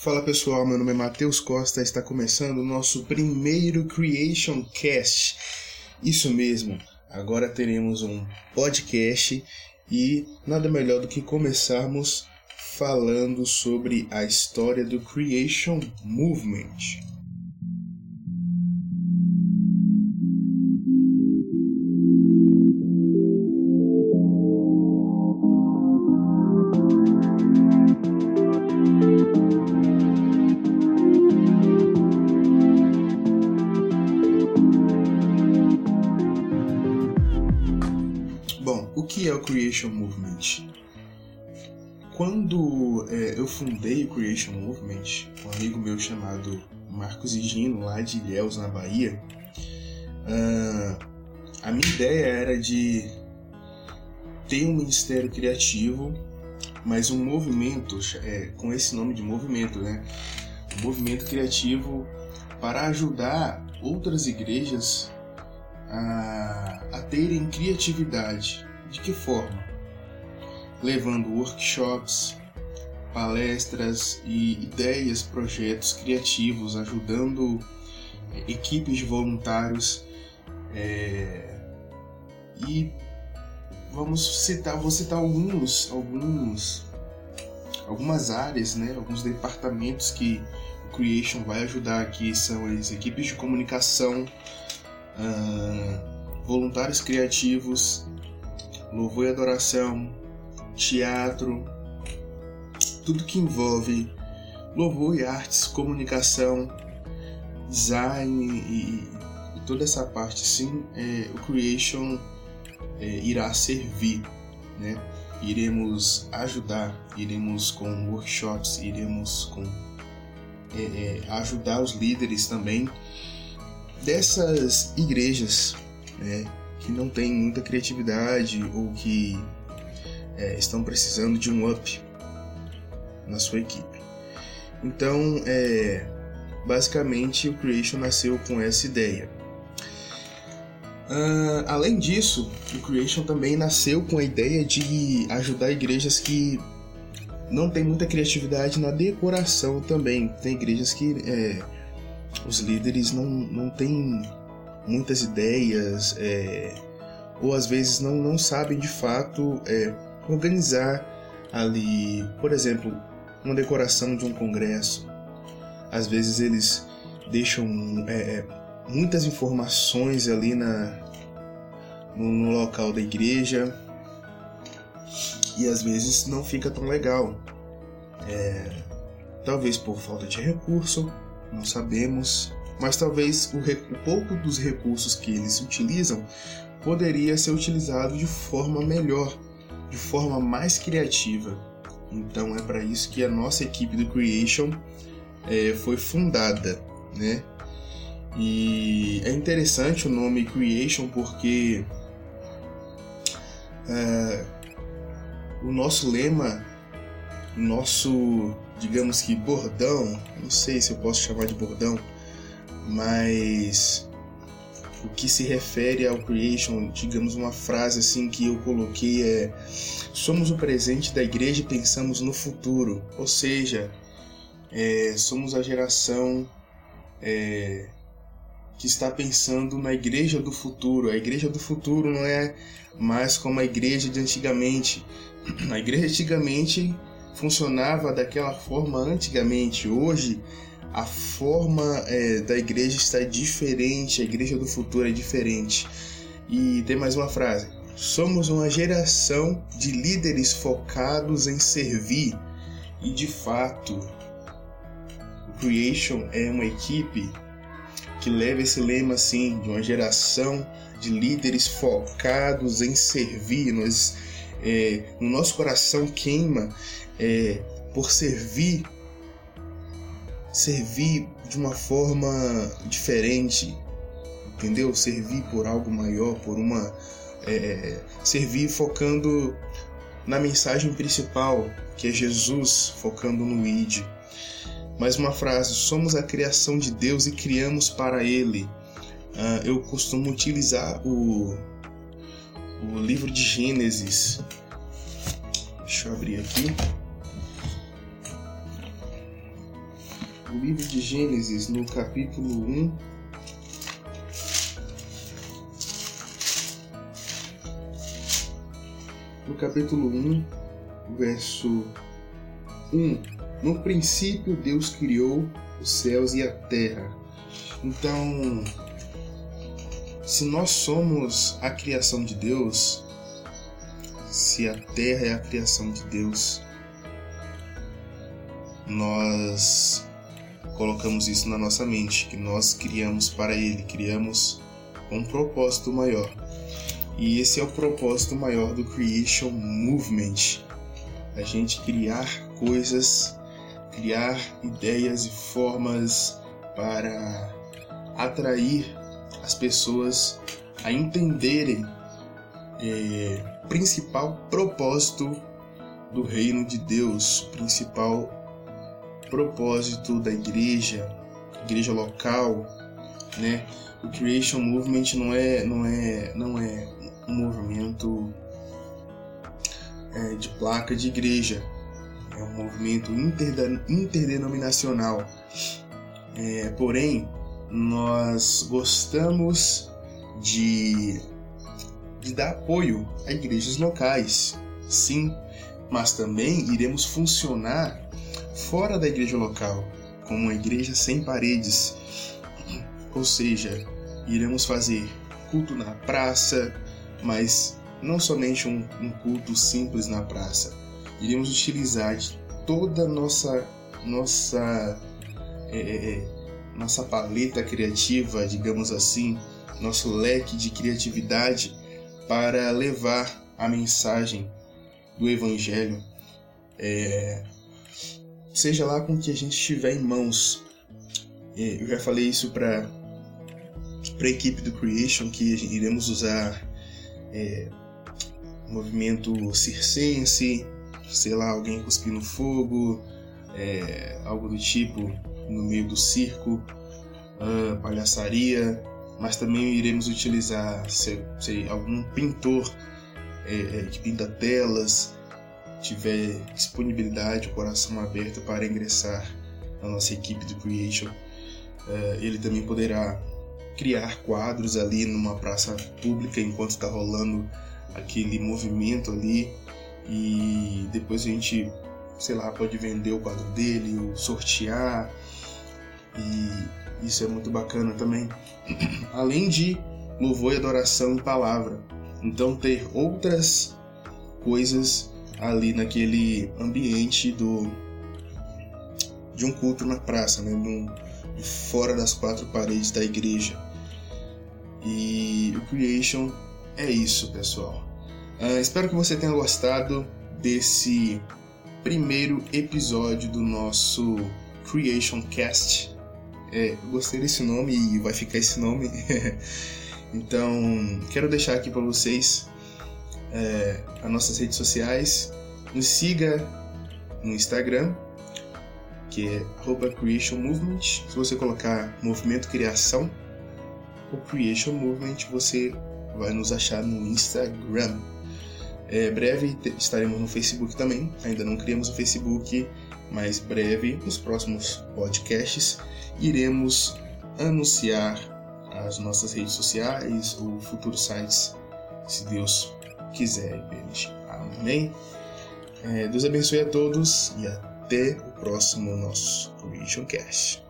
Fala pessoal, meu nome é Matheus Costa, está começando o nosso primeiro Creation Cast. Isso mesmo, agora teremos um podcast e nada melhor do que começarmos falando sobre a história do Creation Movement. Que é o Creation Movement? Quando é, eu fundei o Creation Movement, um amigo meu chamado Marcos Higino, lá de Ilhéus, na Bahia, uh, a minha ideia era de ter um ministério criativo, mas um movimento, é, com esse nome de movimento, né? Um movimento criativo para ajudar outras igrejas a, a terem criatividade de que forma? Levando workshops, palestras e ideias, projetos criativos, ajudando eh, equipes de voluntários é, e vamos citar, vou citar alguns, alguns, algumas áreas, né, alguns departamentos que o Creation vai ajudar aqui são as equipes de comunicação, uh, voluntários criativos, louvor e adoração, teatro, tudo que envolve louvor e artes, comunicação, design e, e toda essa parte, sim, é, o Creation é, irá servir, né? Iremos ajudar, iremos com workshops, iremos com é, é ajudar os líderes também dessas igrejas, né? Que não têm muita criatividade ou que é, estão precisando de um up na sua equipe. Então, é, basicamente, o Creation nasceu com essa ideia. Uh, além disso, o Creation também nasceu com a ideia de ajudar igrejas que não têm muita criatividade na decoração também. Tem igrejas que é, os líderes não, não têm muitas ideias, é, ou às vezes não, não sabem de fato é, organizar ali, por exemplo, uma decoração de um congresso. Às vezes eles deixam é, é muitas informações ali na, no, no local da igreja e às vezes não fica tão legal. É, talvez por falta de recurso, não sabemos mas talvez o, o pouco dos recursos que eles utilizam poderia ser utilizado de forma melhor, de forma mais criativa. Então é para isso que a nossa equipe do Creation é, foi fundada, né? E é interessante o nome Creation porque é, o nosso lema, o nosso, digamos que bordão, não sei se eu posso chamar de bordão, mas o que se refere ao creation, digamos uma frase assim que eu coloquei é: somos o presente da igreja e pensamos no futuro, ou seja, é, somos a geração é, que está pensando na igreja do futuro. A igreja do futuro não é mais como a igreja de antigamente. A igreja antigamente funcionava daquela forma antigamente. Hoje a forma é, da igreja está diferente, a igreja do futuro é diferente. E tem mais uma frase: somos uma geração de líderes focados em servir, e de fato, Creation é uma equipe que leva esse lema assim, de uma geração de líderes focados em servir. Nós, é, no nosso coração queima é, por servir servir de uma forma diferente, entendeu? Servir por algo maior, por uma. É, servir focando na mensagem principal, que é Jesus, focando no ID. Mais uma frase: somos a criação de Deus e criamos para Ele. Uh, eu costumo utilizar o, o livro de Gênesis. Deixa eu abrir aqui. O livro de Gênesis, no capítulo 1. No capítulo 1, verso 1. No princípio, Deus criou os céus e a terra. Então, se nós somos a criação de Deus, se a terra é a criação de Deus, nós colocamos isso na nossa mente, que nós criamos para Ele, criamos um propósito maior. E esse é o propósito maior do Creation Movement. A gente criar coisas, criar ideias e formas para atrair as pessoas a entenderem é, principal propósito do reino de Deus, principal propósito da igreja, igreja local, né? O Creation Movement não é não é não é um movimento é, de placa de igreja, é um movimento interdenominacional. É, porém, nós gostamos de, de dar apoio a igrejas locais, sim, mas também iremos funcionar fora da igreja local, como uma igreja sem paredes. Ou seja, iremos fazer culto na praça, mas não somente um, um culto simples na praça. Iremos utilizar de toda a nossa nossa é, é, é nossa paleta criativa, digamos assim, nosso leque de criatividade para levar a mensagem do Evangelho, é, seja lá com que a gente estiver em mãos. Eu já falei isso para a equipe do Creation que iremos usar é, movimento circense, sei lá, alguém cuspindo fogo, é, algo do tipo no meio do circo, uh, palhaçaria, mas também iremos utilizar sei algum pintor é, é, que pinta telas, tiver disponibilidade, coração aberto para ingressar na nossa equipe de Creation, uh, ele também poderá criar quadros ali numa praça pública enquanto está rolando aquele movimento ali e depois a gente, sei lá, pode vender o quadro dele ou sortear e isso é muito bacana também. Além de louvor e adoração em palavra. Então ter outras coisas ali naquele ambiente do de um culto na praça, né? Um, fora das quatro paredes da igreja. E o Creation é isso, pessoal. Uh, espero que você tenha gostado desse primeiro episódio do nosso Creation Cast. É, gostei desse nome e vai ficar esse nome. então, quero deixar aqui para vocês é, as nossas redes sociais. Nos siga no Instagram, que é Creation Movement. Se você colocar Movimento Criação ou Creation Movement, você vai nos achar no Instagram. É, breve estaremos no Facebook também. Ainda não criamos o Facebook, mas breve, nos próximos podcasts, iremos anunciar as nossas redes sociais ou futuros sites, se Deus quiser e permitir. Amém? É, Deus abençoe a todos e até o próximo nosso Creation Cast.